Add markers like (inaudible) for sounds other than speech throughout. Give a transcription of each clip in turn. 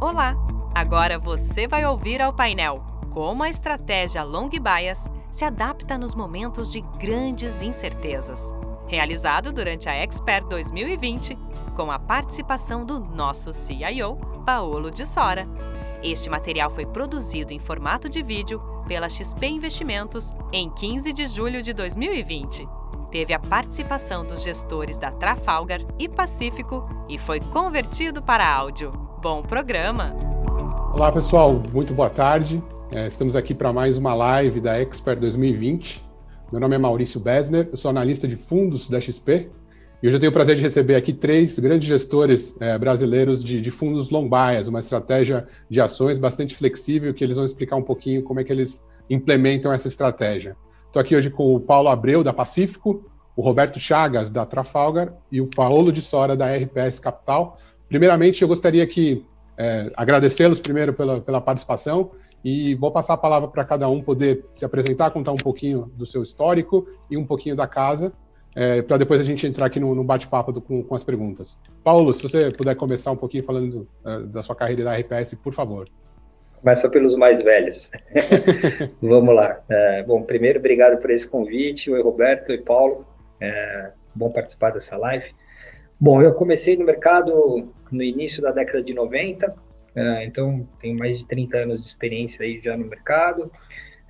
Olá! Agora você vai ouvir ao painel como a estratégia Long Bias se adapta nos momentos de grandes incertezas. Realizado durante a Expert 2020, com a participação do nosso CIO, Paolo de Sora. Este material foi produzido em formato de vídeo pela XP Investimentos em 15 de julho de 2020. Teve a participação dos gestores da Trafalgar e Pacífico e foi convertido para áudio. Bom programa! Olá pessoal, muito boa tarde. É, estamos aqui para mais uma live da Expert 2020. Meu nome é Maurício Besner, eu sou analista de fundos da XP e hoje eu tenho o prazer de receber aqui três grandes gestores é, brasileiros de, de, fundos long bias, uma estratégia de ações bastante flexível que eles vão explicar um pouquinho como é que eles implementam essa estratégia. Estou aqui hoje com o Paulo Abreu, da Pacífico, o Roberto Chagas, da Trafalgar, e o Paulo de Sora, da RPS Capital. Primeiramente, eu gostaria que é, agradecê-los primeiro pela, pela participação e vou passar a palavra para cada um poder se apresentar, contar um pouquinho do seu histórico e um pouquinho da casa, é, para depois a gente entrar aqui no, no bate-papo com, com, as perguntas. Paulo, se você puder começar um pouquinho falando uh, da sua carreira da RPS, por favor. Começa pelos mais velhos. (laughs) Vamos lá. É, bom, primeiro, obrigado por esse convite. Oi, Roberto. Oi, Paulo. É, bom participar dessa live. Bom, eu comecei no mercado no início da década de 90, Uh, então, tenho mais de 30 anos de experiência aí já no mercado.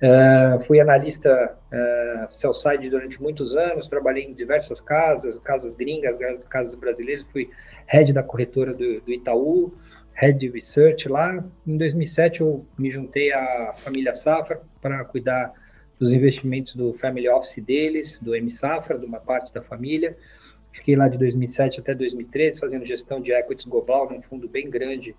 Uh, fui analista uh, sell-side durante muitos anos, trabalhei em diversas casas, casas gringas, casas brasileiras, fui head da corretora do, do Itaú, head de research lá. Em 2007 eu me juntei à família Safra para cuidar dos investimentos do family office deles, do M Safra, de uma parte da família. Fiquei lá de 2007 até 2013 fazendo gestão de equities global num fundo bem grande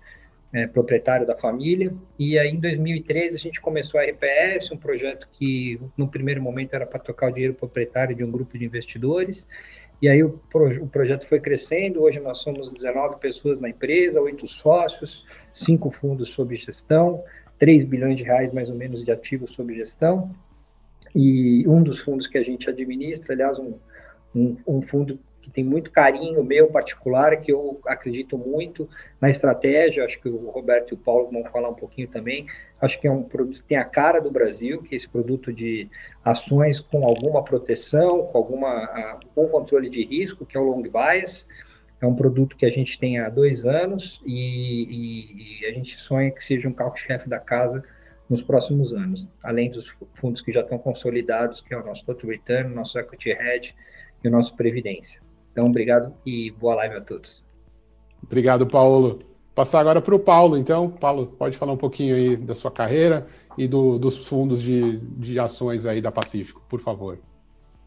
é, proprietário da família. E aí, em 2013, a gente começou a RPS, um projeto que, no primeiro momento, era para tocar o dinheiro proprietário de um grupo de investidores. E aí, o, o projeto foi crescendo. Hoje, nós somos 19 pessoas na empresa, oito sócios, cinco fundos sob gestão, 3 bilhões de reais, mais ou menos, de ativos sob gestão. E um dos fundos que a gente administra, aliás, um, um, um fundo tem muito carinho meu particular, que eu acredito muito na estratégia, acho que o Roberto e o Paulo vão falar um pouquinho também, acho que é um produto que tem a cara do Brasil, que é esse produto de ações com alguma proteção, com alguma com controle de risco, que é o long bias, é um produto que a gente tem há dois anos e, e, e a gente sonha que seja um carro-chefe da casa nos próximos anos, além dos fundos que já estão consolidados, que é o nosso Total Return, nosso Equity Hedge e o nosso Previdência. Então, obrigado e boa live a todos. Obrigado, Paulo. Passar agora para o Paulo, então. Paulo, pode falar um pouquinho aí da sua carreira e do, dos fundos de, de ações aí da Pacífico, por favor.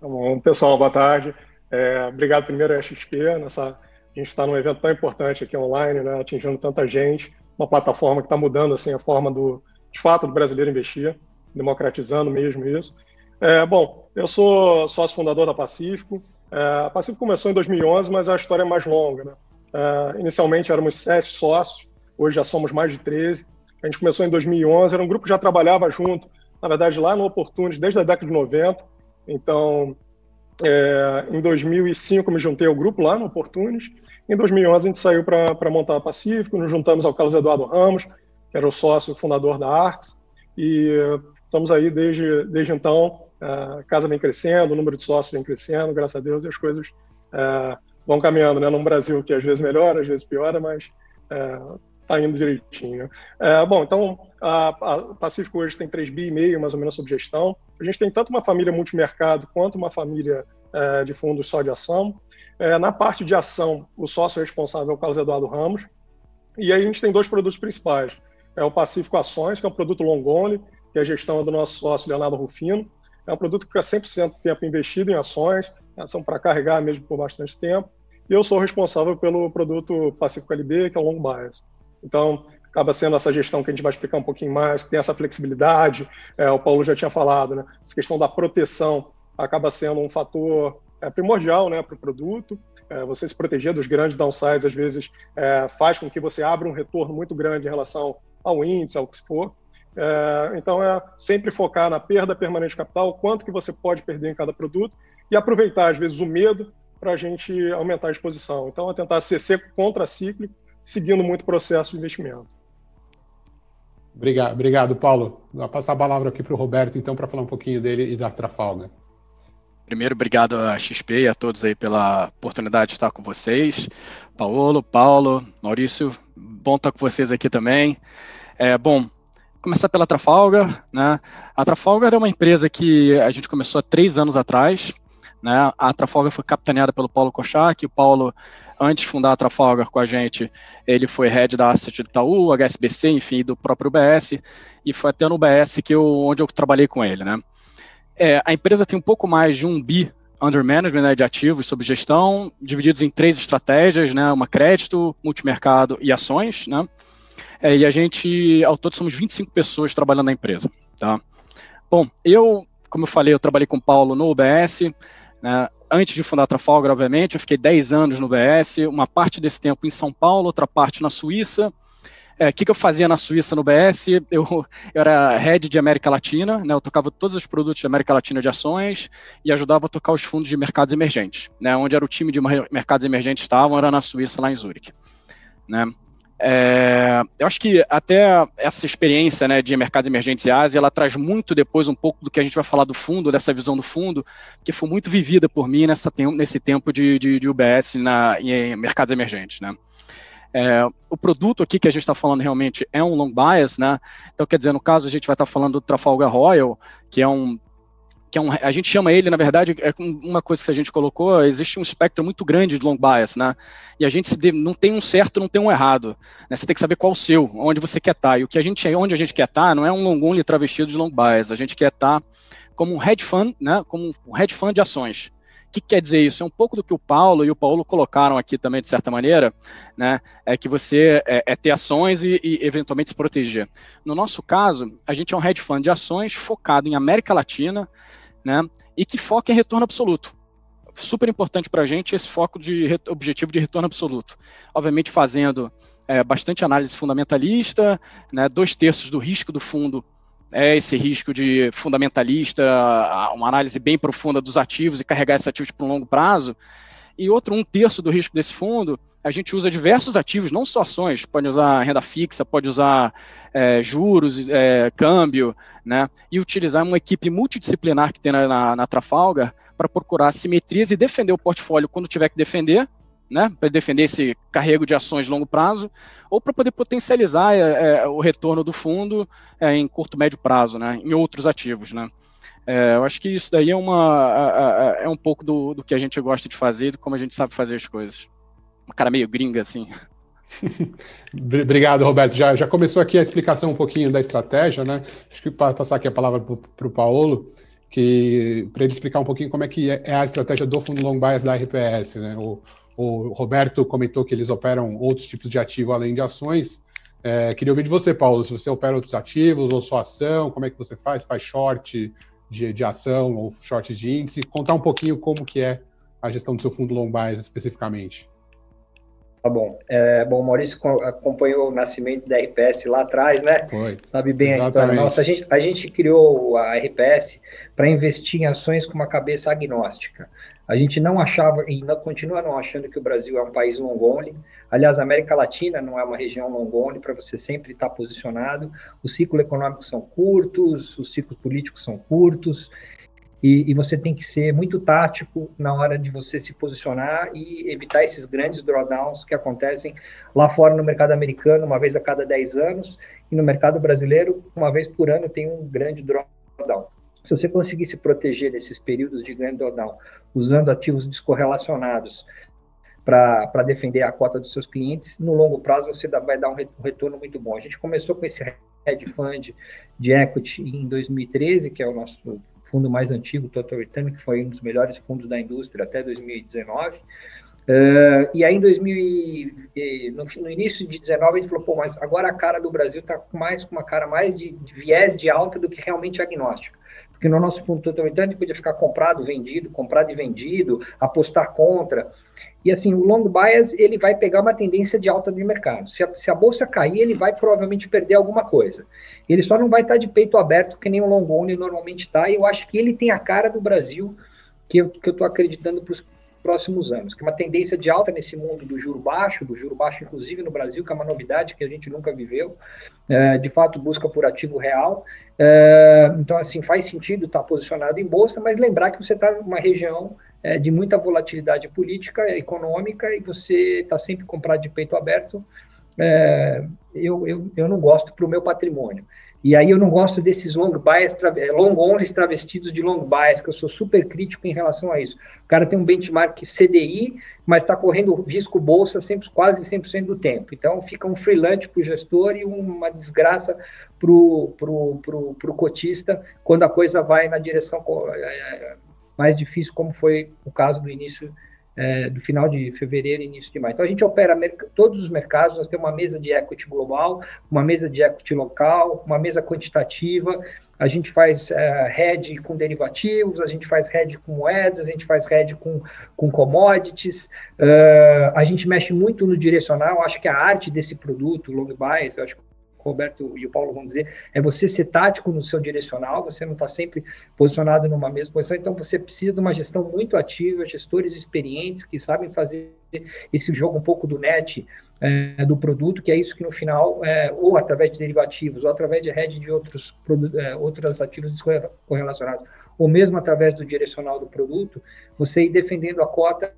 Tá bom, pessoal, boa tarde. É, obrigado primeiro à XP, nessa, a gente está num evento tão importante aqui online, né, atingindo tanta gente, uma plataforma que está mudando assim a forma do, de fato, do brasileiro investir, democratizando mesmo isso. É, bom, eu sou sócio fundador da Pacífico, a Pacífico começou em 2011, mas a história é mais longa. Né? É, inicialmente éramos sete sócios, hoje já somos mais de 13. A gente começou em 2011, era um grupo que já trabalhava junto, na verdade, lá no Opportunity, desde a década de 90. Então, é, em 2005 me juntei ao grupo lá no Opportunity. Em 2011 a gente saiu para montar a Pacífico, nos juntamos ao Carlos Eduardo Ramos, que era o sócio fundador da Arx, e estamos aí desde, desde então a casa vem crescendo, o número de sócios vem crescendo, graças a Deus, e as coisas é, vão caminhando, né? Num Brasil que às vezes melhora, às vezes piora, mas está é, indo direitinho. É, bom, então a, a, Pacífico hoje tem 3 bi e meio, mais ou menos, sob gestão. A gente tem tanto uma família multimercado quanto uma família é, de fundos só de ação. Na parte de ação, o sócio responsável é o Carlos Eduardo Ramos. E aí a gente tem dois produtos principais. É o Pacífico Ações, que é um produto long only, que a gestão é do nosso sócio Leonardo Rufino, é um produto que fica 100% do tempo investido em ações, ação para carregar mesmo por bastante tempo. E eu sou responsável pelo produto Pacífico LB, que é o Long Bias. Então, acaba sendo essa gestão que a gente vai explicar um pouquinho mais, que tem essa flexibilidade, é, o Paulo já tinha falado, né? Essa questão da proteção acaba sendo um fator é, primordial né, para o produto. É, você se proteger dos grandes downsides, às vezes, é, faz com que você abra um retorno muito grande em relação ao índice, ao que se for. É, então, é sempre focar na perda permanente de capital, quanto que você pode perder em cada produto, e aproveitar, às vezes, o medo para a gente aumentar a exposição. Então, é tentar ser contra-cíclico, seguindo muito o processo de investimento. Obrigado, obrigado Paulo. Vou passar a palavra aqui para o Roberto, então, para falar um pouquinho dele e da Trafalgar. Primeiro, obrigado a XP e a todos aí pela oportunidade de estar com vocês. Paulo, Paulo, Maurício, bom estar com vocês aqui também. É, bom, começar pela Trafalgar, né? A Trafalgar é uma empresa que a gente começou há três anos atrás, né? A Trafalgar foi capitaneada pelo Paulo Kochak, o Paulo, antes de fundar a Trafalgar com a gente, ele foi head da Asset do Itaú, HSBC, enfim, do próprio UBS, e foi até no UBS que eu, onde eu trabalhei com ele, né? É, a empresa tem um pouco mais de um bi under management né, de ativos sob gestão, divididos em três estratégias, né, uma crédito, multimercado e ações, né, é, e a gente, ao todo, somos 25 pessoas trabalhando na empresa, tá. Bom, eu, como eu falei, eu trabalhei com o Paulo no UBS, né, antes de fundar a Trafalgar, obviamente, eu fiquei 10 anos no UBS, uma parte desse tempo em São Paulo, outra parte na Suíça, o é, que, que, eu fazia na Suíça no BS? Eu, eu, era head de América Latina, né, eu tocava todos os produtos de América Latina de ações e ajudava a tocar os fundos de mercados emergentes. Né, onde era o time de mercados emergentes estavam, era na Suíça, lá em Zurique. Né. É, eu acho que até essa experiência né, de mercados emergentes e Ásia, ela traz muito depois um pouco do que a gente vai falar do fundo, dessa visão do fundo, que foi muito vivida por mim nessa, nesse tempo de, de, de UBS na, em mercados emergentes. Né. É, o produto aqui que a gente está falando realmente é um long bias, né? Então, quer dizer, no caso, a gente vai estar tá falando do Trafalgar Royal, que é um que é um, a gente chama ele, na verdade, é uma coisa que a gente colocou, existe um espectro muito grande de long bias, né? E a gente não tem um certo, não tem um errado. Né? Você tem que saber qual o seu, onde você quer estar. Tá. E o que a gente, onde a gente quer estar, tá, não é um long only travestido de long bias. A gente quer estar tá como um hedge fund, né? Como um hedge fund de ações que quer dizer isso? É um pouco do que o Paulo e o Paulo colocaram aqui também, de certa maneira, né? É que você é, é ter ações e, e, eventualmente se proteger. No nosso caso, a gente é um hedge fund de ações focado em América Latina, né? E que foca em retorno absoluto. Super importante para a gente esse foco de objetivo de retorno absoluto. Obviamente fazendo é, bastante análise fundamentalista, né? Dois terços do risco do fundo é esse risco de fundamentalista, uma análise bem profunda dos ativos e carregar esses ativos para um longo prazo. E outro, um terço do risco desse fundo, a gente usa diversos ativos, não só ações, pode usar renda fixa, pode usar é, juros, é, câmbio, né? E utilizar uma equipe multidisciplinar que tem na, na, na Trafalgar para procurar simetrias e defender o portfólio quando tiver que defender, né, para defender esse carrego de ações de longo prazo, ou para poder potencializar é, é, o retorno do fundo é, em curto, médio prazo, né, em outros ativos. Né. É, eu acho que isso daí é, uma, é um pouco do, do que a gente gosta de fazer, de como a gente sabe fazer as coisas. Uma cara meio gringa, assim. (laughs) Obrigado, Roberto. Já, já começou aqui a explicação um pouquinho da estratégia, né? Acho que passar aqui a palavra para o Paulo, que para ele explicar um pouquinho como é que é, é a estratégia do fundo long bias da RPS, né? O, o Roberto comentou que eles operam outros tipos de ativo além de ações. É, queria ouvir de você, Paulo, se você opera outros ativos ou sua ação, como é que você faz? Faz short de, de ação ou short de índice? Contar um pouquinho como que é a gestão do seu fundo long bias especificamente. Tá bom. É, bom, o Maurício acompanhou o nascimento da RPS lá atrás, né? Foi. Sabe bem Exatamente. a história. Nossa, a gente, a gente criou a RPS para investir em ações com uma cabeça agnóstica. A gente não achava, e não, continua não achando que o Brasil é um país long only. Aliás, a América Latina não é uma região long only para você sempre estar posicionado. Os ciclos econômicos são curtos, os ciclos políticos são curtos, e, e, você tem que ser muito tático na hora de você se posicionar e evitar esses grandes drawdowns que acontecem lá fora no mercado americano, uma vez a cada 10 anos, e no mercado brasileiro, uma vez por ano, tem um grande drawdown. Se você conseguir se proteger desses períodos de grande drawdown, usando ativos descorrelacionados para defender a cota dos seus clientes, no longo prazo você vai dar um retorno muito bom. A gente começou com esse hedge fund de equity em 2013, que é o nosso fundo mais antigo, Total Return, que foi um dos melhores fundos da indústria até 2019. Uh, e aí, em 2000, no, no, início de 19, a gente falou, pô, mas agora a cara do Brasil está mais com uma cara mais de, de, viés de alta do que realmente agnóstica. Porque no nosso fundo Total Return, a gente podia ficar comprado, vendido, comprado e vendido, apostar contra. E assim, o long bias, ele vai pegar uma tendência de alta de mercado. Se a, se a bolsa cair, ele vai provavelmente perder alguma coisa. Ele só não vai estar de peito aberto, que nem o long only normalmente está. E eu acho que ele tem a cara do Brasil, que eu estou acreditando próximos anos, que é uma tendência de alta nesse mundo do juro baixo, do juro baixo inclusive no Brasil, que é uma novidade que a gente nunca viveu, é, de fato busca por ativo real, é, então assim, faz sentido estar posicionado em bolsa, mas lembrar que você está numa região é, de muita volatilidade política, econômica, e você está sempre comprado de peito aberto, é, eu, eu, eu não gosto para o meu patrimônio. E aí eu não gosto desses long bias, é, long only travestidos de long bias, que eu sou super crítico em relação a isso. O cara tem um benchmark CDI, mas está correndo risco bolsa sempre, quase 100% do tempo. Então fica um freelance para o gestor e uma desgraça para o pro, pro, pro cotista quando a coisa vai na direção é, mais difícil, como foi o caso do início é, do final de fevereiro e início de maio. Então, a gente opera todos os mercados, nós temos uma mesa de equity global, uma mesa de equity local, uma mesa quantitativa, a gente faz uh, hedge com derivativos, a gente faz hedge com moedas, a gente faz hedge com, com commodities, uh, a gente mexe muito no direcional, acho que a arte desse produto, long buys, eu acho que Roberto e o Paulo vão dizer, é você ser tático no seu direcional, você não está sempre posicionado numa mesma posição, então você precisa de uma gestão muito ativa, gestores experientes que sabem fazer esse jogo um pouco do net é, do produto, que é isso que no final, é, ou através de derivativos, ou através de hedge de outros, é, outros ativos correlacionados, ou mesmo através do direcional do produto, você ir defendendo a cota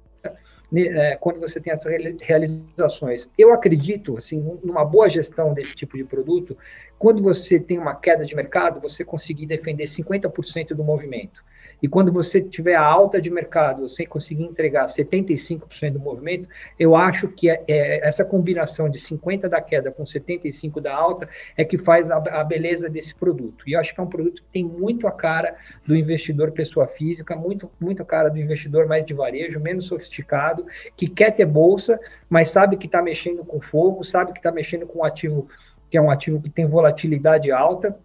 é, quando você tem essas realizações. Eu acredito, assim, numa boa gestão desse tipo de produto, quando você tem uma queda de mercado, você conseguir defender 50% do movimento. E quando você tiver a alta de mercado, você conseguir entregar 75% do movimento, eu acho que é, é, essa combinação de 50% da queda com 75% da alta é que faz a, a, beleza desse produto. E eu acho que é um produto que tem muito a cara do investidor pessoa física, muito, muito a cara do investidor mais de varejo, menos sofisticado, que quer ter bolsa, mas sabe que está mexendo com fogo, sabe que está mexendo com um ativo que é um ativo que tem volatilidade alta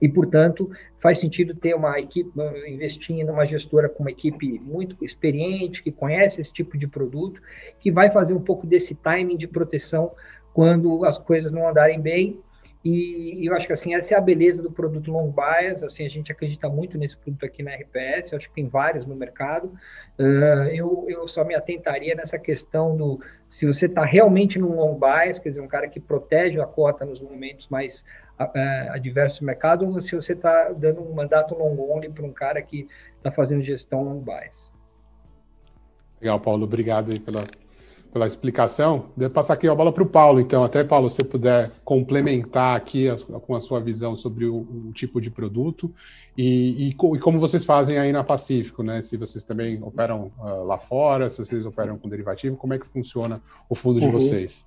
e, portanto, faz sentido ter uma equipe, investir em uma gestora com uma equipe muito experiente, que conhece esse tipo de produto, que vai fazer um pouco desse timing de proteção quando as coisas não andarem bem. E, eu acho que assim essa é a beleza do produto long bias. Assim a gente acredita muito nesse produto aqui na RPS. Eu acho que tem vários no mercado. Uh, eu, eu só me atentaria nessa questão do se você está realmente num long bias, quer dizer um cara que protege a cota nos momentos mais adversos do mercado, ou se você está dando um mandato long only para um cara que está fazendo gestão long bias. Legal, Paulo, obrigado pela, pela explicação. Vou passar aqui a bola para o Paulo, então. Até, Paulo, se você puder complementar aqui a, com a sua visão sobre o, o tipo de produto e, e, e, como vocês fazem aí na Pacífico, né? Se vocês também operam uh, lá fora, se vocês operam com derivativo, como é que funciona o fundo de uhum. vocês?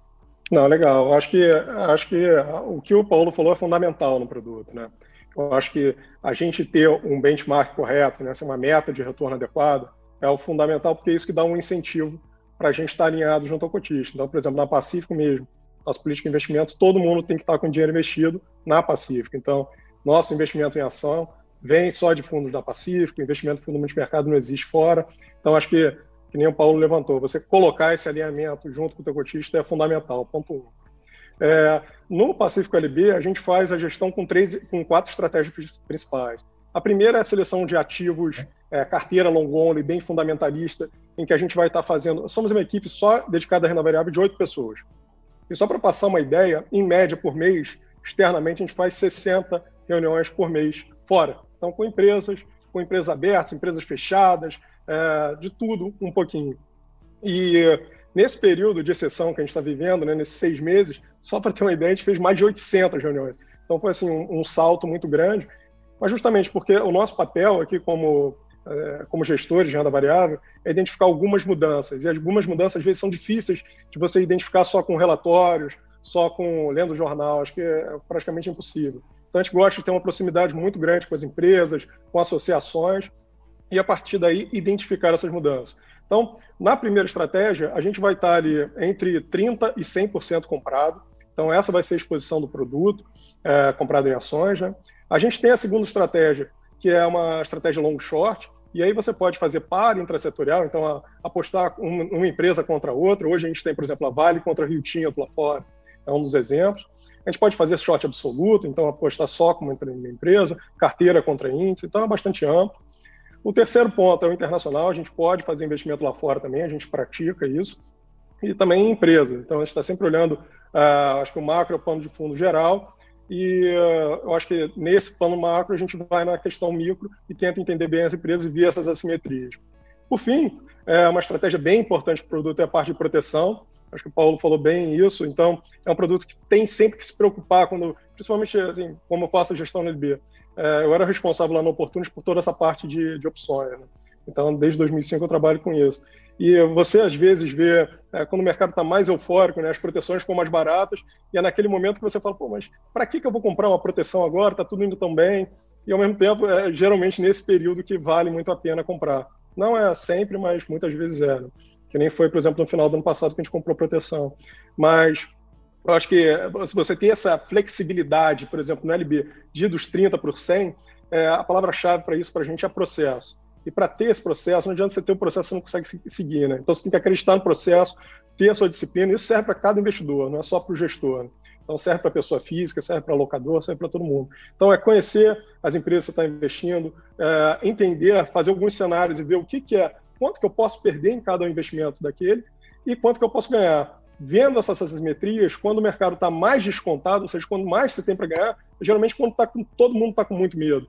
Não, legal. Acho que, acho que o que o Paulo falou é fundamental no produto, né? Eu acho que a gente ter um benchmark correto, né, uma meta de retorno adequada, é o fundamental, porque é isso que dá um incentivo para a gente estar alinhado junto ao cotista. Então, por exemplo, na Pacífico mesmo, nossa política de investimento, todo mundo tem que estar com dinheiro investido na Pacífico. Então, nosso investimento em ação vem só de fundos da Pacífico, investimento em fundo multimercado não existe fora. Então, acho que que nem o Paulo levantou, você colocar esse alinhamento junto com o teu cotista é fundamental, ponto um. É, no Pacífico LB, a gente faz a gestão com, três, com quatro estratégias principais. A primeira é a seleção de ativos, é, carteira long only, bem fundamentalista, em que a gente vai estar fazendo. Somos uma equipe só dedicada à renda variável de oito pessoas. E só para passar uma ideia, em média por mês, externamente, a gente faz 60 reuniões por mês fora. Então, com empresas, com empresas abertas, empresas fechadas, é, de tudo um pouquinho. E nesse período de exceção que a gente está vivendo, né, nesses seis meses, só para ter uma ideia, a gente fez mais de 800 reuniões. Então foi assim um, um salto muito grande, mas justamente porque o nosso papel aqui como é, como gestores de renda variável é identificar algumas mudanças e algumas mudanças às vezes são difíceis de você identificar só com relatórios, só com lendo jornal, acho que é praticamente impossível. Então a gente gosta de ter uma proximidade muito grande com as empresas, com associações e a partir daí identificar essas mudanças. Então, na primeira estratégia, a gente vai estar ali entre 30% e 100% comprado. Então, essa vai ser a exposição do produto é, comprado em ações. Né? A gente tem a segunda estratégia, que é uma estratégia long short, e aí você pode fazer par intrasetorial, então a, apostar uma, uma, empresa contra outra. Hoje a gente tem, por exemplo, a Vale contra a Rio Tinto lá fora, é um dos exemplos. A gente pode fazer short absoluto, então apostar só como uma empresa, carteira contra índice, então é bastante amplo. O terceiro ponto é o internacional, a gente pode fazer investimento lá fora também, a gente pratica isso, e também em empresa. Então, a gente está sempre olhando, uh, acho que o macro é o plano de fundo geral, e uh, eu acho que nesse plano macro a gente vai na questão micro e tenta entender bem as empresas e ver essas assimetrias. Por fim, é uma estratégia bem importante para o produto é a parte de proteção. Acho que o Paulo falou bem isso. Então, é um produto que tem sempre que se preocupar quando, principalmente assim, como eu faço a gestão no LB. É, eu era responsável lá no Opportunity por toda essa parte de, de opções. Né? Então, desde 2005 eu trabalho com isso. E você, às vezes, vê, é, quando o mercado está mais eufórico, né, as proteções ficam mais baratas, e é naquele momento que você fala, pô, mas para que, que eu vou comprar uma proteção agora? Está tudo indo tão bem. E, ao mesmo tempo, é geralmente nesse período que vale muito a pena comprar. Não é sempre, mas muitas vezes é. Né? Que nem foi, por exemplo, no final do ano passado que a gente comprou proteção. Mas eu acho que se você tem essa flexibilidade, por exemplo, no LB, de dos 30 para 100, é, a palavra-chave para isso para a gente é processo. E para ter esse processo, não adianta você ter um processo você não consegue seguir. Né? Então você tem que acreditar no processo, ter a sua disciplina. Isso serve para cada investidor, não é só para o gestor. Né? Então serve para pessoa física, serve para locador, serve para todo mundo. Então é conhecer as empresas que você está investindo, é, entender, fazer alguns cenários e ver o que, que é, quanto que eu posso perder em cada investimento daquele e quanto que eu posso ganhar. Vendo essas assimetrias, quando o mercado está mais descontado, ou seja, quando mais você tem para ganhar, geralmente quando tá com, todo mundo está com muito medo,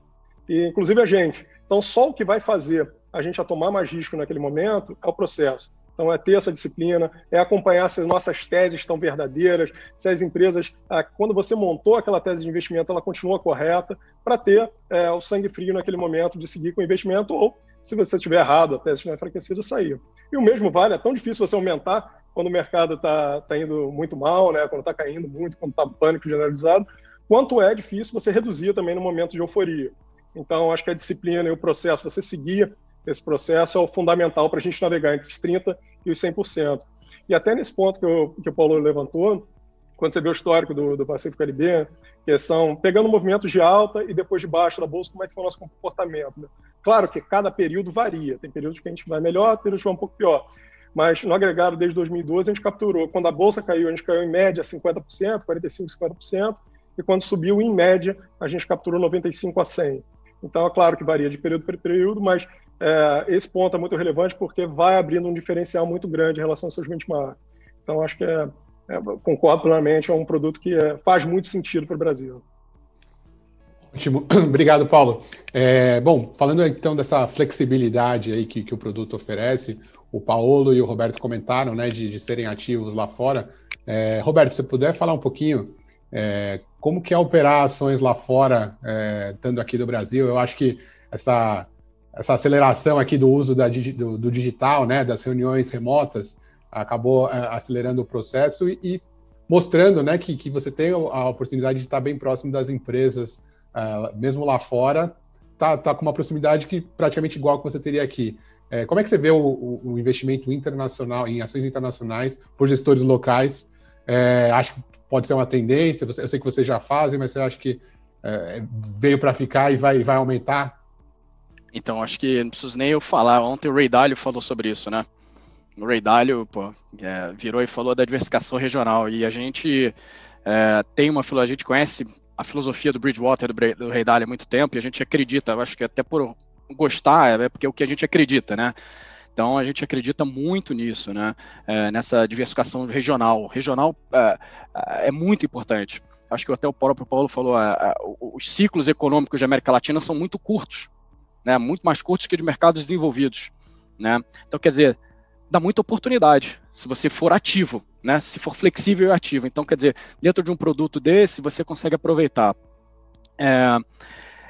e, inclusive a gente. Então só o que vai fazer a gente a tomar mais risco naquele momento é o processo. Então, é ter essa disciplina, é acompanhar se as nossas teses estão verdadeiras, se as empresas, ah, quando você montou aquela tese de investimento, ela continua correta, para ter é, o sangue frio naquele momento de seguir com o investimento, ou, se você estiver errado, a tese estiver enfraquecida, sair. E o mesmo vale, é tão difícil você aumentar quando o mercado está tá indo muito mal, né, quando está caindo muito, quando está pânico generalizado, quanto é difícil você reduzir também no momento de euforia. Então, acho que a disciplina e o processo, você seguir esse processo é o fundamental para a gente navegar entre os 30% e os 100%. E até nesse ponto que, que o Paulo levantou, quando você vê o histórico do, do Pacífico LB, que são pegando movimentos de alta e depois de baixo da bolsa, como é que foi o nosso comportamento. Né? Claro que cada período varia, tem períodos que a gente vai melhor, períodos que vai um pouco pior. Mas no agregado, desde 2012, a gente capturou. Quando a bolsa caiu, a gente caiu em média 50%, 45%, 50%, e quando subiu, em média, a gente capturou 95% a 100%. Então, é claro que varia de período para período, mas é, esse ponto é muito relevante porque vai abrindo um diferencial muito grande em relação aos seus benchmarks. Então, acho que é, é, concordo plenamente, é um produto que é, faz muito sentido para o Brasil. Ótimo, (clears throat) obrigado, Paulo. É, bom, falando então dessa flexibilidade aí que, que, o produto oferece, o Paulo e o Roberto comentaram, né, de, de serem ativos lá fora. É, Roberto, se puder falar um pouquinho é, como que é operar ações lá fora, é, estando aqui do Brasil, eu acho que essa essa aceleração aqui do uso da, do, do, digital, né, das reuniões remotas, acabou uh, acelerando o processo e, e, mostrando né, que, que você tem a oportunidade de estar bem próximo das empresas, uh, mesmo lá fora, tá, tá com uma proximidade que praticamente igual que você teria aqui. É, como é que você vê o, o, investimento internacional em ações internacionais por gestores locais? É, acho que pode ser uma tendência, eu sei que vocês já fazem, mas você acha que é, veio para ficar e vai, vai aumentar então, acho que não preciso nem eu falar. Ontem o Ray Dalio falou sobre isso, né? O Ray Dalio pô, é, virou e falou da diversificação regional. E a gente é, tem uma filosofia, a gente conhece a filosofia do Bridgewater, do, do Ray Dalio há muito tempo, e a gente acredita, acho que até por gostar, é porque é o que a gente acredita, né? Então a gente acredita muito nisso, né? É, nessa diversificação regional. Regional é, é, é muito importante. Acho que até o próprio Paulo falou, é, é, os ciclos econômicos da América Latina são muito curtos né, muito mais curtos que de mercados desenvolvidos. Né? Então, quer dizer, dá muita oportunidade se você for ativo, né? se for flexível e ativo. Então, quer dizer, dentro de um produto desse, você consegue aproveitar. É,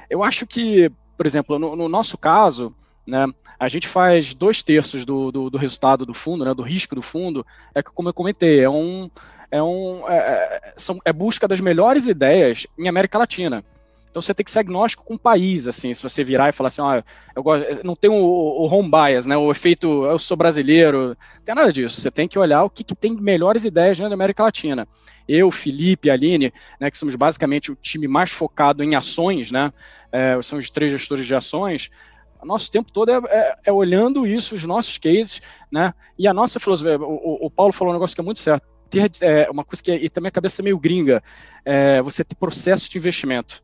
eu acho que, por exemplo, no, no nosso caso, né, a gente faz dois terços do, do, do, resultado do fundo, né, do risco do fundo, é que, como eu comentei, é um, é um é, é são, é busca das melhores ideias em América Latina. Então você tem que ser agnóstico com o país, assim, se você virar e falar assim, ah, eu gosto, não tem o, o, home bias, né, o efeito eu sou brasileiro, não tem nada disso. Você tem que olhar o que, que tem melhores ideias na América Latina. Eu, Felipe, Aline, né, que somos basicamente o time mais focado em ações, né, é, são os três gestores de ações, nosso tempo todo é, é, é, olhando isso, os nossos cases, né, e a nossa filosofia, o, o Paulo falou um negócio que é muito certo, ter é, uma coisa que é, e também a cabeça é meio gringa, é, você ter processo de investimento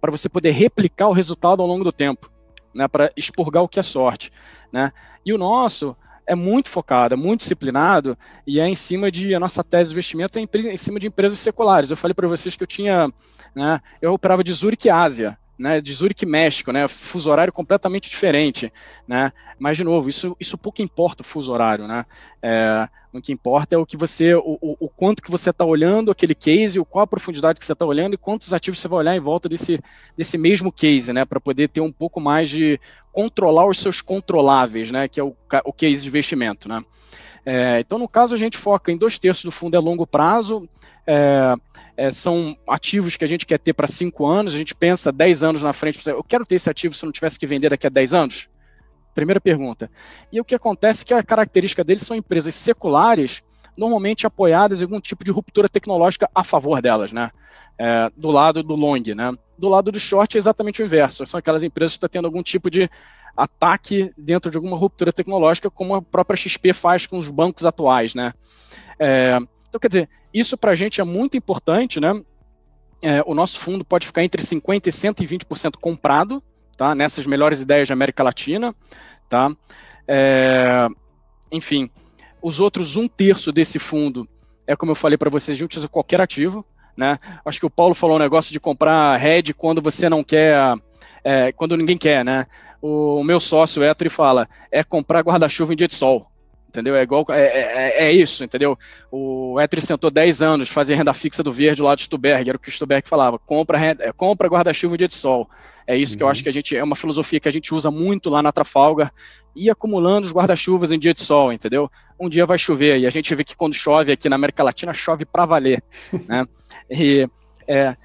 para você poder replicar o resultado ao longo do tempo. né, para expurgar o que é sorte. Né? E o nosso é muito focado, é muito disciplinado e é em cima de a nossa tese de investimento é em, cima de empresas seculares. Eu falei para vocês que eu tinha, né, eu operava de Zurich Ásia, né, de Zurich, México, né, fuso horário completamente diferente, né, mas de novo, isso, isso pouco importa o fuso horário, né, é, o que importa é o que você, o, o, o quanto que você está olhando aquele case, o qual a profundidade que você está olhando e quantos ativos você vai olhar em volta desse, desse mesmo case, né, para poder ter um pouco mais de controlar os seus controláveis, né, que é o, o case de investimento, né. É, então, no caso, a gente foca em dois terços do fundo é longo prazo, é, é, são ativos que a gente quer ter para cinco anos, a gente pensa 10 anos na frente, eu quero ter esse ativo se não tivesse que vender daqui a 10 anos? Primeira pergunta. E o que acontece é que a característica deles são empresas seculares, normalmente apoiadas em algum tipo de ruptura tecnológica a favor delas, né? É, do lado do long, né? Do lado do short é exatamente o inverso. São aquelas empresas que estão tendo algum tipo de ataque dentro de alguma ruptura tecnológica, como a própria XP faz com os bancos atuais, né? É, então, quer dizer, isso para a gente é muito importante, né? É, o nosso fundo pode ficar entre 50% e 120% comprado, tá? Nessas melhores ideias da América Latina, tá? É, enfim, os outros um terço desse fundo é como eu falei para vocês, a gente usa qualquer ativo, né? Acho que o Paulo falou um negócio de comprar head quando você não quer, é, quando ninguém quer, né? O, o meu sócio, Ettore, fala, é comprar guarda-chuva em dia de sol entendeu? É igual, é, é, é, isso, entendeu? O Etri sentou 10 anos fazer renda fixa do verde lá de Stuberg, era o que o Stuberg falava, compra, é, compra guarda-chuva em dia de sol. É isso uhum. que eu acho que a gente, é uma filosofia que a gente usa muito lá na Trafalgar, e acumulando os guarda-chuvas em dia de sol, entendeu? Um dia vai chover, e a gente vê que quando chove aqui na América Latina, chove para valer, (laughs) né? E, é,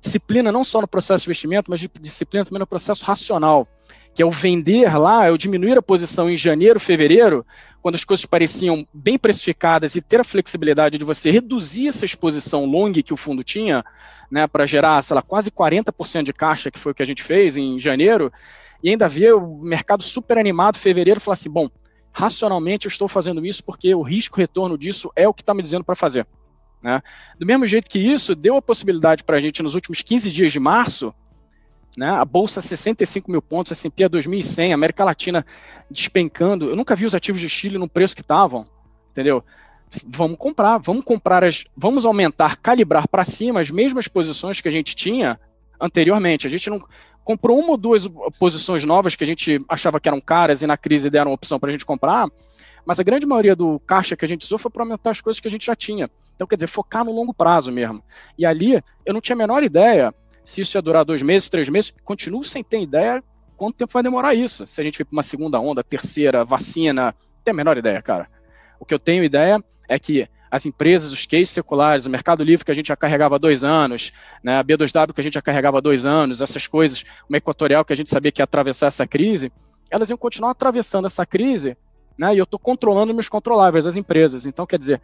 disciplina não só no processo de investimento, mas disciplina também no processo racional que é o vender lá, é o diminuir a posição em janeiro, fevereiro, quando as coisas pareciam bem precificadas e ter a flexibilidade de você reduzir essa exposição long que o fundo tinha, né, para gerar, sei lá, quase 40% de caixa, que foi o que a gente fez em janeiro, e ainda ver o mercado super animado em fevereiro falar assim, bom, racionalmente eu estou fazendo isso porque o risco-retorno disso é o que está me dizendo para fazer. Né? Do mesmo jeito que isso deu a possibilidade para a gente nos últimos 15 dias de março né? A bolsa 65 mil pontos, S&P a 2.100, América Latina despencando. Eu nunca vi os ativos de Chile no preço que estavam, entendeu? Vamos comprar, vamos comprar as, vamos aumentar, calibrar para cima as mesmas posições que a gente tinha anteriormente. A gente não comprou uma ou duas posições novas que a gente achava que eram caras e na crise deram opção para a gente comprar, mas a grande maioria do caixa que a gente usou foi para aumentar as coisas que a gente já tinha. Então, quer dizer, focar no longo prazo mesmo. E ali, eu não tinha a menor ideia se isso ia durar dois meses, três meses, continuo sem ter ideia quanto tempo vai demorar isso. Se a gente vir para uma segunda onda, terceira, vacina, não tenho a menor ideia, cara. O que eu tenho ideia é que as empresas, os cases seculares, o Mercado Livre que a gente já carregava há dois anos, né, a B2W que a gente já carregava há dois anos, essas coisas, uma equatorial que a gente sabia que ia atravessar essa crise, elas iam continuar atravessando essa crise, né, e eu estou controlando meus controláveis, as empresas. Então, quer dizer,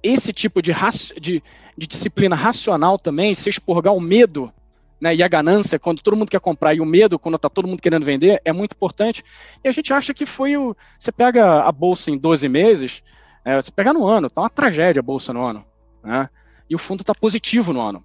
esse tipo de, de, de disciplina racional também, se expurgar o medo né, e a ganância, quando todo mundo quer comprar, e o medo, quando está todo mundo querendo vender, é muito importante. E a gente acha que foi o. Você pega a bolsa em 12 meses, é, você pega no ano, está uma tragédia a bolsa no ano. Né? E o fundo está positivo no ano.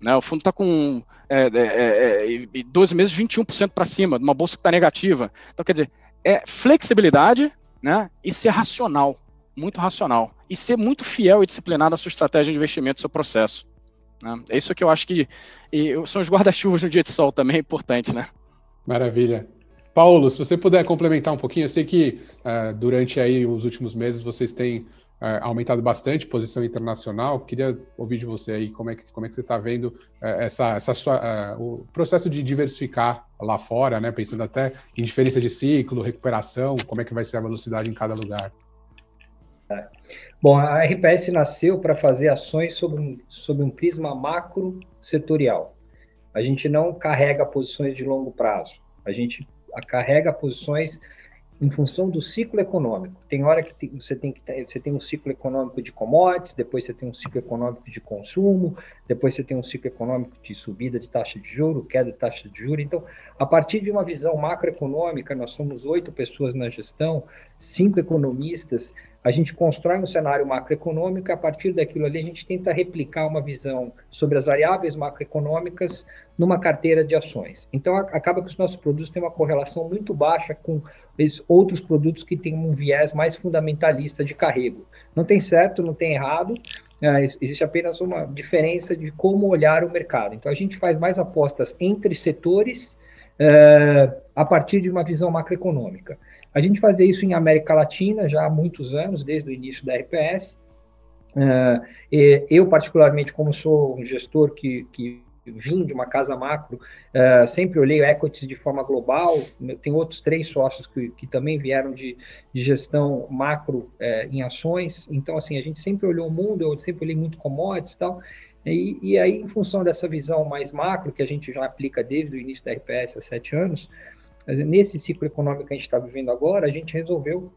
Né? O fundo está com é, é, é, 12 meses, 21% para cima, uma bolsa que está negativa. Então, quer dizer, é flexibilidade né, e ser racional, muito racional. E ser muito fiel e disciplinado à sua estratégia de investimento, seu processo. Né? É isso que eu acho que e são os guarda-chuvas no dia de sol também é importante, né? Maravilha. Paulo, se você puder complementar um pouquinho, eu sei que uh, durante aí os últimos meses vocês têm uh, aumentado bastante posição internacional. Queria ouvir de você aí como é que, como é que você está vendo uh, essa, essa sua, o processo de diversificar lá fora, né? Pensando até em diferença de ciclo, recuperação, como é que vai ser a velocidade em cada lugar. Bom, a RPS nasceu para fazer ações sobre um, sobre um prisma macro setorial. A gente não carrega posições de longo prazo, a gente carrega posições em função do ciclo econômico. Tem hora que você tem que você tem um ciclo econômico de commodities, depois você tem um ciclo econômico de consumo, depois você tem um ciclo econômico de subida de taxa de juro, queda de taxa de juro. Então, a partir de uma visão macroeconômica, nós somos oito pessoas na gestão, cinco economistas, a gente constrói um cenário macroeconômico e a partir daquilo ali a gente tenta replicar uma visão sobre as variáveis macroeconômicas numa carteira de ações. Então acaba que os nossos produtos têm uma correlação muito baixa com outros produtos que têm um viés mais fundamentalista de carrego. Não tem certo, não tem errado, é, existe apenas uma diferença de como olhar o mercado. Então a gente faz mais apostas entre setores é, a partir de uma visão macroeconômica. A gente fazia isso em América Latina já há muitos anos, desde o início da RPS. É, eu, particularmente, como sou um gestor que, que vim de uma casa macro, uh, sempre olhei o equity de forma global. Tem outros três sócios que, que também vieram de, de gestão macro uh, em ações. Então, assim, a gente sempre olhou o mundo, eu sempre olhei muito commodities e tal. E, e aí, em função dessa visão mais macro, que a gente já aplica desde o início da RPS há sete anos, nesse ciclo econômico que a gente está vivendo agora, a gente resolveu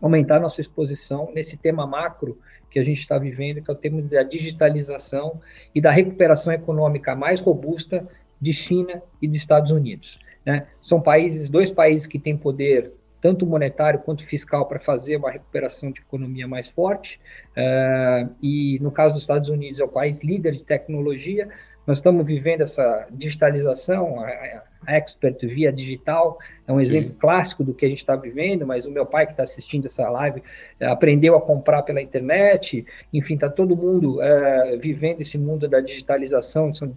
aumentar nossa exposição nesse tema macro que a gente está vivendo, que é o tema da digitalização e da recuperação econômica mais robusta de China e de Estados Unidos. Né? São países, dois países que têm poder tanto monetário quanto fiscal para fazer uma recuperação de economia mais forte. Uh, e no caso dos Estados Unidos é o país líder de tecnologia, nós estamos vivendo essa digitalização, a Expert via digital é um exemplo Sim. clássico do que a gente está vivendo, mas o meu pai que está assistindo essa live eh, aprendeu a comprar pela internet, enfim, está todo mundo é, vivendo esse mundo da digitalização, são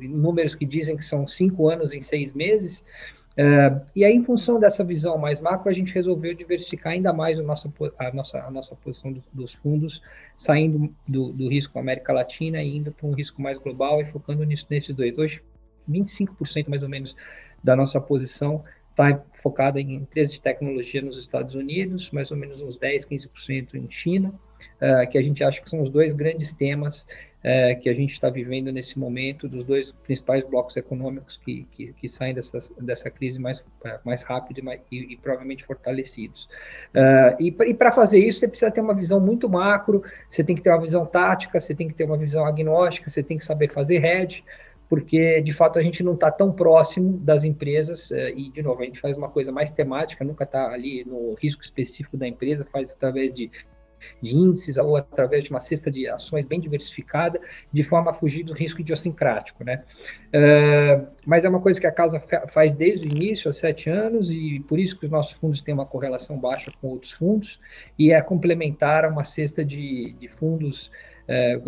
números que dizem que são cinco anos em seis meses, Uh, e aí, em função dessa visão mais macro, a gente resolveu diversificar ainda mais a nossa, a nossa, a nossa posição do, dos fundos, saindo do, do risco América Latina e indo para um risco mais global e focando nisso, nesses dois. Hoje, 25% mais ou menos da nossa posição está focada em empresas de tecnologia nos Estados Unidos, mais ou menos uns 10, 15% em China, uh, que a gente acha que são os dois grandes temas é, que a gente está vivendo nesse momento, dos dois principais blocos econômicos que, que, que saem dessa, dessa crise mais, mais rápido e, mais, e, e provavelmente fortalecidos. Uh, e para fazer isso, você precisa ter uma visão muito macro, você tem que ter uma visão tática, você tem que ter uma visão agnóstica, você tem que saber fazer hedge, porque de fato a gente não está tão próximo das empresas, uh, e de novo, a gente faz uma coisa mais temática, nunca está ali no risco específico da empresa, faz através de de índices ou através de uma cesta de ações bem diversificada, de forma a fugir do risco idiosincrático, né? Uh, mas é uma coisa que a casa faz desde o início, há sete anos, e por isso que os nossos fundos têm uma correlação baixa com outros fundos, e é complementar a uma cesta de, de fundos é,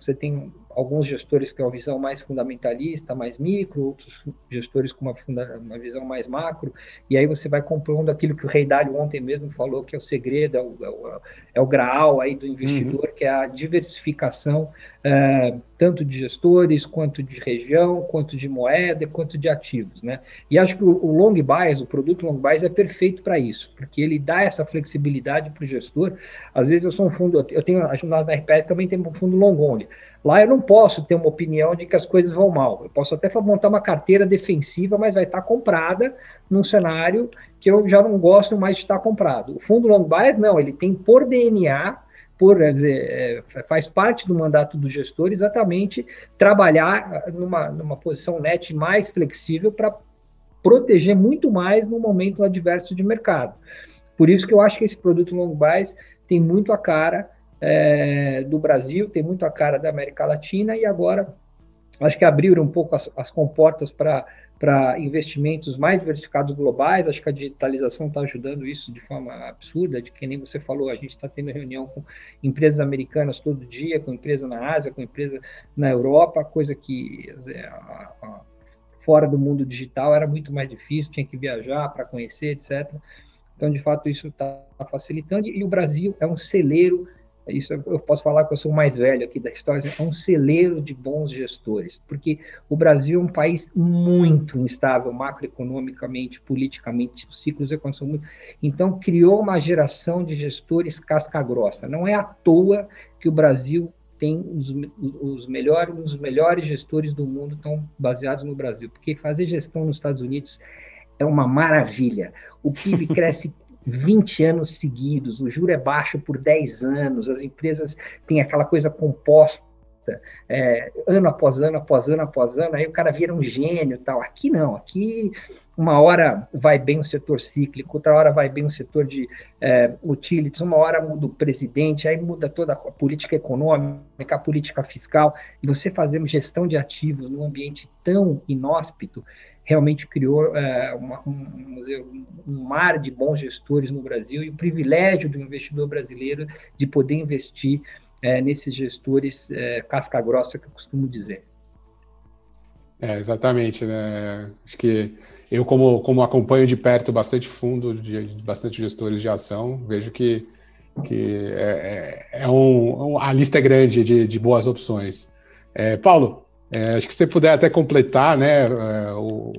você tem alguns gestores têm uma visão mais fundamentalista, mais micro, outros gestores com uma, funda, uma visão mais macro, e aí você vai compondo aquilo que o Rei Dalio ontem mesmo falou, que é o segredo, é o, é o, é o graal aí do investidor, uhum. que é a diversificação é, tanto de gestores, quanto de região, quanto de moeda, quanto de ativos, né? E acho que o, o long bias, o produto long bias é perfeito para isso, porque ele dá essa flexibilidade para o gestor. Às vezes eu sou um fundo, eu tenho a jornada da RPS também tem um fundo long only. Lá eu não posso ter uma opinião de que as coisas vão mal. Eu posso até montar uma carteira defensiva, mas vai estar comprada num cenário que eu já não gosto mais de estar comprado. O fundo long bias não, ele tem por DNA por dizer, é, faz parte do mandato do gestor exatamente trabalhar numa, numa posição net mais flexível para proteger muito mais no momento adverso de mercado. Por isso que eu acho que esse produto long bias tem muito a cara é, do Brasil, tem muito a cara da América Latina e agora acho que abriram um pouco as, as comportas para para investimentos mais diversificados globais. Acho que a digitalização está ajudando isso de forma absurda, de que nem você falou, a gente está tendo reunião com empresas americanas todo dia, com empresa na Ásia, com empresa na Europa, coisa que é, a, a, fora do mundo digital era muito mais difícil, tinha que viajar para conhecer, etc. Então, de fato, isso está facilitando. E o Brasil é um celeiro isso eu posso falar que eu sou o mais velho aqui da história, é um celeiro de bons gestores, porque o Brasil é um país muito instável macroeconomicamente, politicamente, os ciclos econômicos são muito... Então, criou uma geração de gestores casca-grossa. Não é à toa que o Brasil tem os, os melhores, os melhores gestores do mundo estão baseados no Brasil, porque fazer gestão nos Estados Unidos é uma maravilha. O PIB (laughs) cresce 20 anos seguidos, o juro é baixo por 10 anos, as empresas têm aquela coisa composta, é, ano após ano, após ano, após ano, aí o cara vira um gênio tal. Aqui não, aqui uma hora vai bem o setor cíclico, outra hora vai bem o setor de é, utilities, uma hora muda o presidente, aí muda toda a política econômica, a política fiscal, e você fazer gestão de ativos num ambiente tão inóspito, realmente criou é, uma, um, um, mar de bons gestores no Brasil e o privilégio do investidor brasileiro de poder investir é, nesses gestores é, casca grossa que eu costumo dizer. É, exatamente, né? Acho que eu, como, como acompanho de perto bastante fundo, de, de bastante gestores de ação, vejo que, que é, é, é um, a lista é grande de, de boas opções. É, Paulo, é, acho que você puder até completar né, é, o,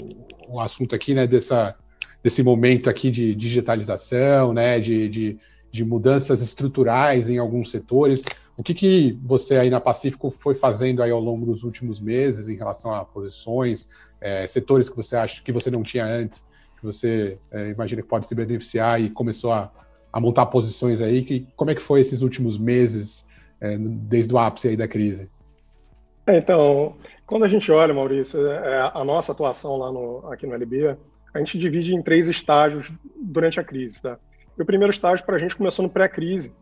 o assunto aqui né, dessa, desse momento aqui de digitalização, né, de, de, de mudanças estruturais em alguns setores. O que, que você aí na Pacífico foi fazendo aí ao longo dos últimos meses em relação a posições, é, setores que você acha que você não tinha antes, que você é, imagina que pode se beneficiar e começou a, a montar posições aí? Que, como é que foi esses últimos meses é, desde o ápice aí da crise? É, então, quando a gente olha, Maurício, é, a nossa atuação lá no, aqui no LB, a gente divide em três estágios durante a crise. Tá? E o primeiro estágio para a gente começou no pré-crise,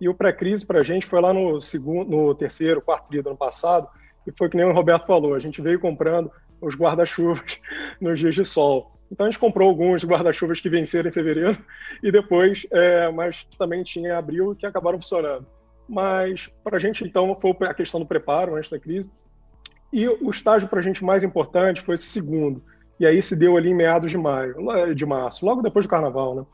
e o pré-crise para a gente foi lá no segundo, no terceiro, quarto dia do ano passado, e foi que nem o Roberto falou, a gente veio comprando os guarda-chuvas (laughs) nos dias de sol. Então a gente comprou alguns guarda-chuvas que venceram em fevereiro (laughs) e depois, é, mas também tinha abril que acabaram funcionando. Mas para a gente, então, foi a questão do preparo antes da crise. E o estágio para a gente mais importante foi esse segundo. E aí se deu ali em meados de maio, de março, logo depois do carnaval, né?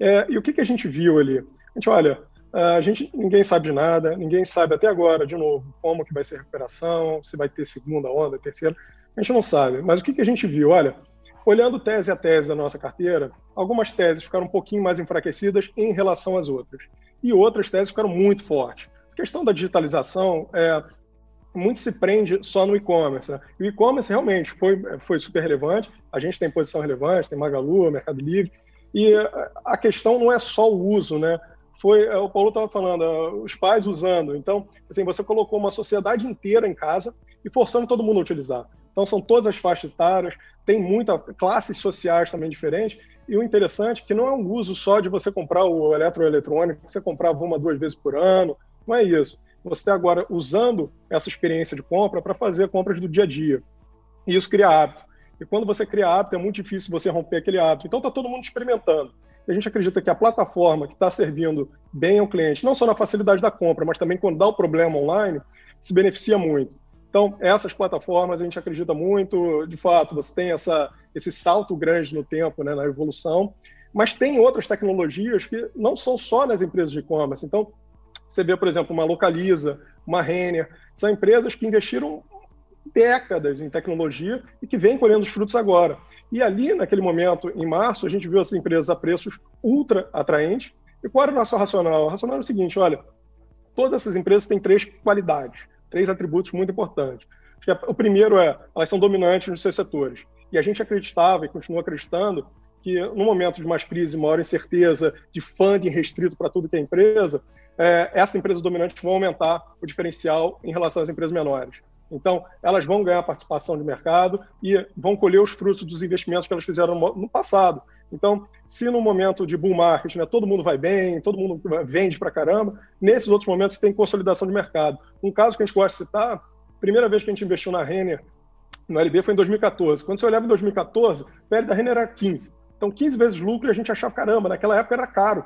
É, e o que, que a gente viu ali? A gente, olha, a gente, ninguém sabe de nada, ninguém sabe até agora, de novo, como que vai ser a recuperação, se vai ter segunda onda, terceira, a gente não sabe. Mas o que, que a gente viu? Olha, olhando tese a tese da nossa carteira, algumas teses ficaram um pouquinho mais enfraquecidas em relação às outras e outras teses ficaram muito fortes. A questão da digitalização, é, muito se prende só no e-commerce. Né? E o e-commerce realmente foi, foi super relevante, a gente tem posição relevante, tem Magalu, Mercado Livre, e a questão não é só o uso, né? Foi, é, o Paulo estava falando, é, os pais usando. Então, assim, você colocou uma sociedade inteira em casa e forçando todo mundo a utilizar. Então, são todas as faixas etárias, tem muitas classes sociais também diferentes, e o interessante é que não é um uso só de você comprar o eletroeletrônico, você comprava uma, duas vezes por ano, não é isso. Você está agora usando essa experiência de compra para fazer compras do dia a dia. E isso cria hábito. E quando você cria hábito, é muito difícil você romper aquele hábito. Então está todo mundo experimentando. E a gente acredita que a plataforma que está servindo bem ao cliente, não só na facilidade da compra, mas também quando dá o problema online, se beneficia muito. Então, essas plataformas a gente acredita muito, de fato, você tem essa, esse salto grande no tempo, né, na evolução, mas tem outras tecnologias que não são só nas empresas de e-commerce. Então, você vê, por exemplo, uma Localiza, uma Renner, são empresas que investiram décadas em tecnologia e que vêm colhendo os frutos agora. E ali, naquele momento, em março, a gente viu essas empresas a preços ultra atraentes. E qual era o nosso racional? O racional é o seguinte: olha, todas essas empresas têm três qualidades três atributos muito importantes. O primeiro é, elas são dominantes nos seus setores. E a gente acreditava e continua acreditando que no momento de mais crise, maior incerteza, de funding restrito para tudo que é empresa, é, essa empresa dominante vão aumentar o diferencial em relação às empresas menores. Então, elas vão ganhar participação de mercado e vão colher os frutos dos investimentos que elas fizeram no passado. Então, se no momento de bull market, né, todo mundo vai bem, todo mundo vende para caramba, nesses outros momentos tem consolidação de mercado. Um caso que a gente gosta de citar, primeira vez que a gente investiu na Renner, no LB, foi em 2014. Quando você olhava em 2014, o PL da Renner era 15. Então, 15 vezes lucro e a gente achava, caramba, naquela época era caro.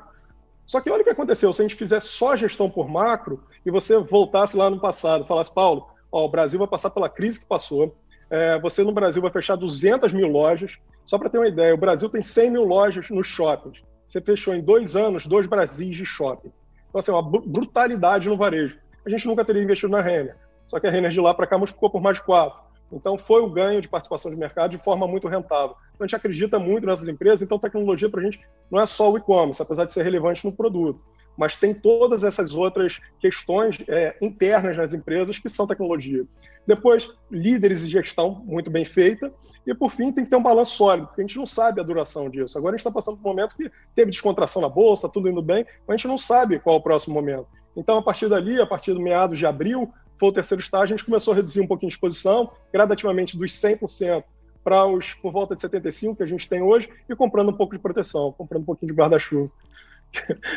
Só que olha o que aconteceu, se a gente fizesse só gestão por macro e você voltasse lá no passado, falasse, Paulo, ó, o Brasil vai passar pela crise que passou, é, você no Brasil vai fechar 200 mil lojas, só para ter uma ideia, o Brasil tem 100 mil lojas nos shoppings. Você fechou em dois anos dois Brasis de shopping. Então, assim, é uma brutalidade no varejo. A gente nunca teria investido na Renner. Só que a Renner de lá para cá multiplicou por mais de quatro. Então, foi o ganho de participação de mercado de forma muito rentável. Então, a gente acredita muito nessas empresas. Então, tecnologia para a gente não é só o e-commerce, apesar de ser relevante no produto. Mas tem todas essas outras questões é, internas nas empresas que são tecnologia. Depois, líderes e gestão muito bem feita. E, por fim, tem que ter um balanço sólido, porque a gente não sabe a duração disso. Agora a gente está passando por um momento que teve descontração na bolsa, tudo indo bem, mas a gente não sabe qual é o próximo momento. Então, a partir dali, a partir do meados de abril, foi o terceiro estágio, a gente começou a reduzir um pouquinho de exposição, gradativamente dos 100% para os por volta de 75% que a gente tem hoje, e comprando um pouco de proteção, comprando um pouquinho de guarda-chuva,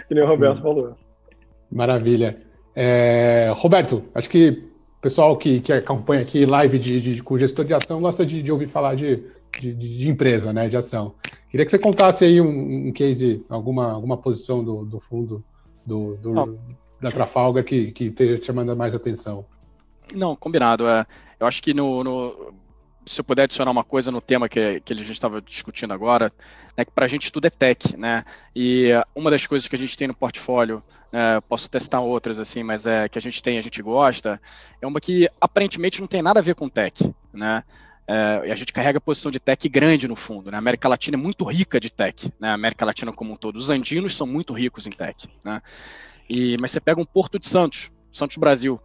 que nem o Roberto hum. falou. Maravilha. É, Roberto, acho que o pessoal que, que acompanha aqui live de, de, com gestor de ação gosta de, de ouvir falar de, de, de, empresa, né, de ação. Queria que você contasse aí um, um case, alguma, alguma posição do, do fundo do, do da Trafalgar que, que esteja te chamando mais atenção. Não, combinado. É, eu acho que no, no, se eu puder adicionar uma coisa no tema que, que a gente estava discutindo agora, né, que para a gente tudo é tech, né? E uma das coisas que a gente tem no portfólio, né, posso testar outras assim, mas é que a gente tem, a gente gosta, é uma que aparentemente não tem nada a ver com tech, né? É, a gente carrega posição de tech grande no fundo. Né? A América Latina é muito rica de tech, né? a América Latina como um todo. Os andinos são muito ricos em tech. Né? E, mas você pega um Porto de Santos, Santos Brasil.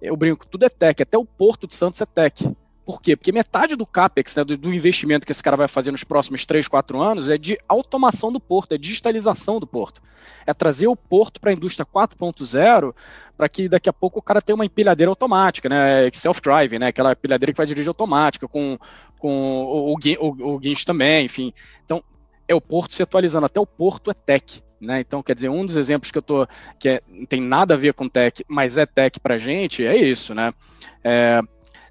Eu brinco, tudo é tech, até o Porto de Santos é tech. Por quê? Porque metade do CAPEX, né, do, do, investimento que esse cara vai fazer nos próximos 3, 4 anos, é de automação do porto, é digitalização do porto. É trazer o porto para a indústria 4.0 para que daqui a pouco o cara tenha uma empilhadeira automática, né? Self-drive, né? Aquela empilhadeira que vai dirigir automática, com, com o, o, o guincho também, enfim. Então, é o porto se atualizando. Até o porto é tech. Né? Então, quer dizer, um dos exemplos que eu tô que é, não tem nada a ver com tech, mas é tech para gente, é isso, né? É,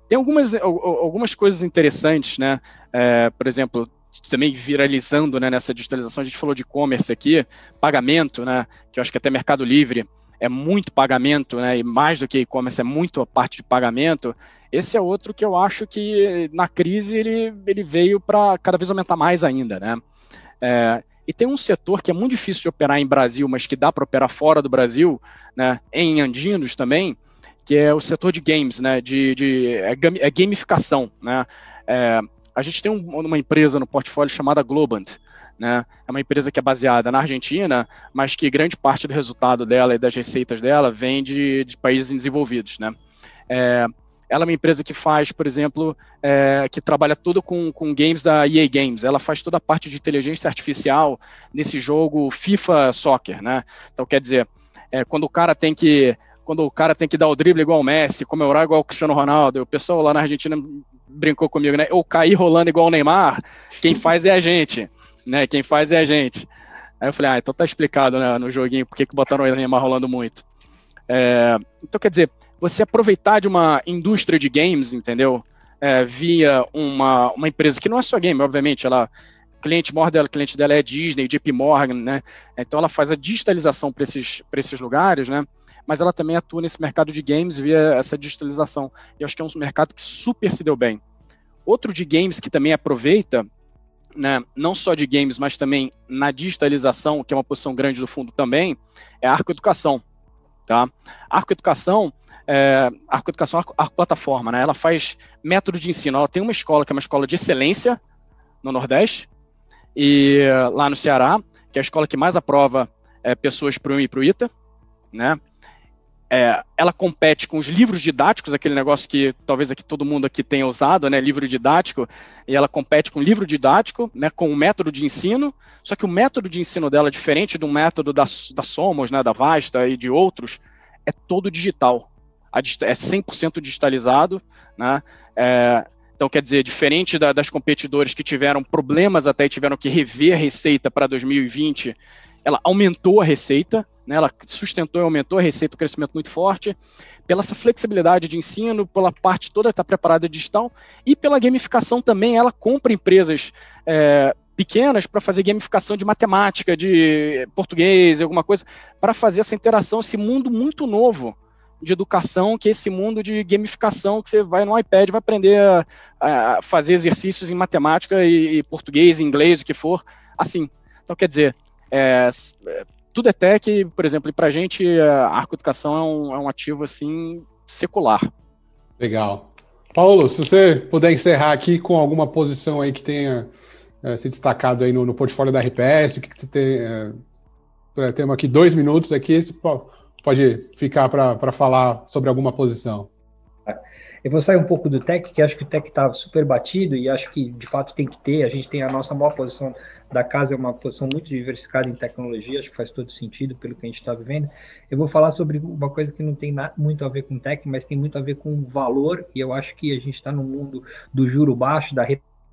tem algumas, algumas coisas interessantes, né? É, por exemplo, também viralizando né, nessa digitalização, a gente falou de e-commerce aqui, pagamento, né? Que eu acho que até Mercado Livre é muito pagamento, né? E mais do que e-commerce, é muito a parte de pagamento. Esse é outro que eu acho que na crise ele, ele veio para cada vez aumentar mais ainda, né? É, e tem um setor que é muito difícil de operar em Brasil, mas que dá para operar fora do Brasil, né, em andinos também, que é o setor de games, né, de, de é, é gamificação, né. É, a gente tem um, uma empresa no portfólio chamada Globant, né, é uma empresa que é baseada na Argentina, mas que grande parte do resultado dela e das receitas dela vem de, de países desenvolvidos, né. É, ela é uma empresa que faz, por exemplo, é, que trabalha tudo com, com games da EA Games. Ela faz toda a parte de inteligência artificial nesse jogo FIFA Soccer, né? Então, quer dizer, é, quando o cara tem que quando o cara tem que dar o drible igual o Messi, comemorar igual o Cristiano Ronaldo, o pessoal lá na Argentina brincou comigo, né? Ou cair rolando igual o Neymar, quem faz é a gente, né? Quem faz é a gente. Aí eu falei, ah, então tá explicado né, no joguinho por que botaram o Neymar rolando muito. É, então, quer dizer, você aproveitar de uma indústria de games, entendeu? É, via uma, uma empresa que não é só game, obviamente, ela cliente maior dela, cliente dela é Disney, JP Morgan, né? Então ela faz a digitalização para esses, esses lugares, né? Mas ela também atua nesse mercado de games via essa digitalização. E acho que é um mercado que super se deu bem. Outro de games que também aproveita, né, não só de games, mas também na digitalização, que é uma posição grande do fundo também, é a Arco Educação. Tá? Arco Educação é, Arco Educação, Arco, Arco Plataforma, né? Ela faz método de ensino. Ela tem uma escola que é uma escola de excelência no Nordeste e lá no Ceará, que é a escola que mais aprova é, pessoas para o e para o ITA, né? É, ela compete com os livros didáticos, aquele negócio que talvez aqui todo mundo aqui tenha usado, né, livro didático, e ela compete com livro didático, né, com o método de ensino, só que o método de ensino dela, diferente do método da, da Somos, né, da Vasta e de outros, é todo digital é 100% digitalizado, né? É, então, quer dizer, diferente da, das competidoras que tiveram problemas até e tiveram que rever a receita para 2020, ela aumentou a receita, né? ela sustentou e aumentou a receita, um crescimento muito forte, pela essa flexibilidade de ensino, pela parte toda estar tá preparada digital e pela gamificação também, ela compra empresas é, pequenas para fazer gamificação de matemática, de português, alguma coisa, para fazer essa interação, esse mundo muito novo de educação, que é esse mundo de gamificação que você vai no iPad, vai aprender a, a fazer exercícios em matemática e, e, português, inglês, o que for, assim. Então, quer dizer, é, tudo é tech, por exemplo, e para a gente a Arco Educação é um, é um ativo, assim, secular. Legal. Paulo, se você puder encerrar aqui com alguma posição aí que tenha é, se destacado aí no, no portfólio da RPS, o que, que você tem, é, temos aqui dois minutos aqui, pode ficar para falar sobre alguma posição. Eu vou sair um pouco do tech, que acho que o tech está super batido e acho que de fato tem que ter. A gente tem a nossa maior posição da casa, é uma posição muito diversificada em tecnologia, acho que faz todo sentido pelo que a gente está vivendo. Eu vou falar sobre uma coisa que não tem muito a ver com tech, mas tem muito a ver com valor, e eu acho que a gente está no mundo do juro baixo, da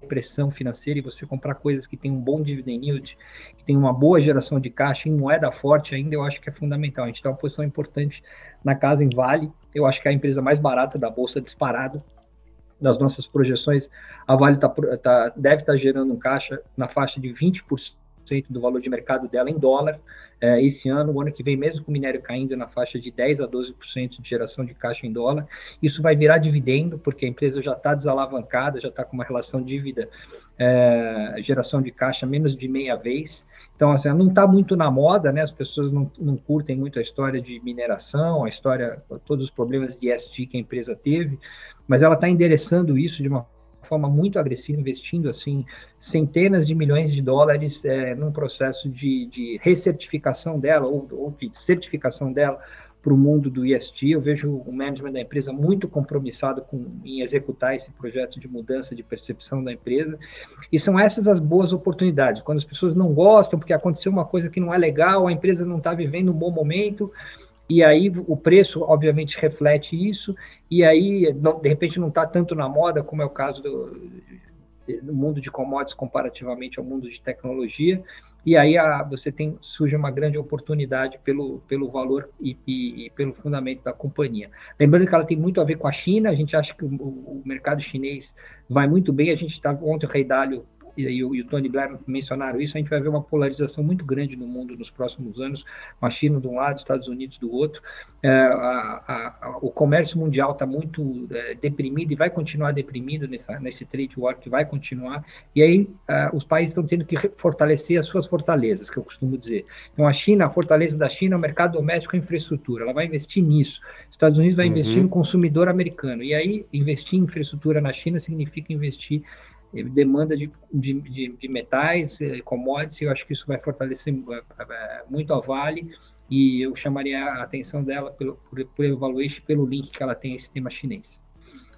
pressão financeira e você comprar coisas que têm um bom dividend yield, que tem uma boa geração de caixa em moeda forte ainda, eu acho que é fundamental. A gente tem uma posição importante na casa em Vale, eu acho que é a empresa mais barata da bolsa disparado. Das nossas projeções, a Vale tá, tá, deve estar tá gerando um caixa na faixa de 20% do valor de mercado dela em dólar é, esse ano, o ano que vem, mesmo com o minério caindo na faixa de 10 a 12% de geração de caixa em dólar, isso vai virar dividendo, porque a empresa já está desalavancada, já está com uma relação dívida, é, geração de caixa menos de meia vez. Então, assim, não está muito na moda, né? As pessoas não, não curtem muito a história de mineração, a história, todos os problemas de ESG que a empresa teve, mas ela está endereçando isso de uma forma muito agressiva, investindo assim centenas de milhões de dólares é, num processo de, de recertificação dela, ou, ou de certificação dela para o mundo do ESG. Eu vejo o management da empresa muito compromissado com, em executar esse projeto de mudança de percepção da empresa. E são essas as boas oportunidades. Quando as pessoas não gostam, porque aconteceu uma coisa que não é legal, a empresa não está vivendo um bom momento, e aí o preço, obviamente, reflete isso, e aí, de repente, não está tanto na moda, como é o caso do, do, mundo de commodities comparativamente ao mundo de tecnologia, e aí a, você tem, surge uma grande oportunidade pelo, pelo valor e, e, e, pelo fundamento da companhia. Lembrando que ela tem muito a ver com a China, a gente acha que o, o mercado chinês vai muito bem, a gente estava, ontem o Rei Dalio e, o, e o Tony Blair mencionaram isso, a gente vai ver uma polarização muito grande no mundo nos próximos anos, com a China de um lado, Estados Unidos do outro. É, a, a, o comércio mundial está muito é, deprimido e vai continuar deprimido nessa, nesse trade war que vai continuar. E aí é, os países estão tendo que fortalecer as suas fortalezas, que eu costumo dizer. Então a China, a fortaleza da China é o mercado doméstico e infraestrutura. Ela vai investir nisso. Estados Unidos vai uhum. investir no consumidor americano. E aí investir em infraestrutura na China significa investir demanda de, de, de, de metais, eh, commodities, eu acho que isso vai fortalecer eh, eh, muito a Vale e eu chamaria a atenção dela pelo, pelo valuation, pelo link que ela tem a esse tema chinês.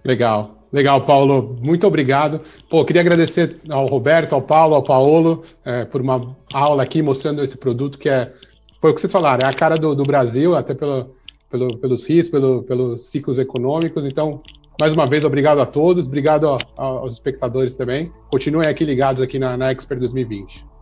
Legal, legal, Paulo. Muito obrigado. Pô, queria agradecer ao Roberto, ao Paulo, ao Paulo é, por uma aula aqui mostrando esse produto que é, foi o que vocês falaram, é a cara do, do Brasil, até pelo, pelo, pelos riscos, pelo, pelos ciclos econômicos. Então, mais uma vez, obrigado a todos, obrigado aos espectadores também. Continuem aqui ligados aqui na, na Expert 2020.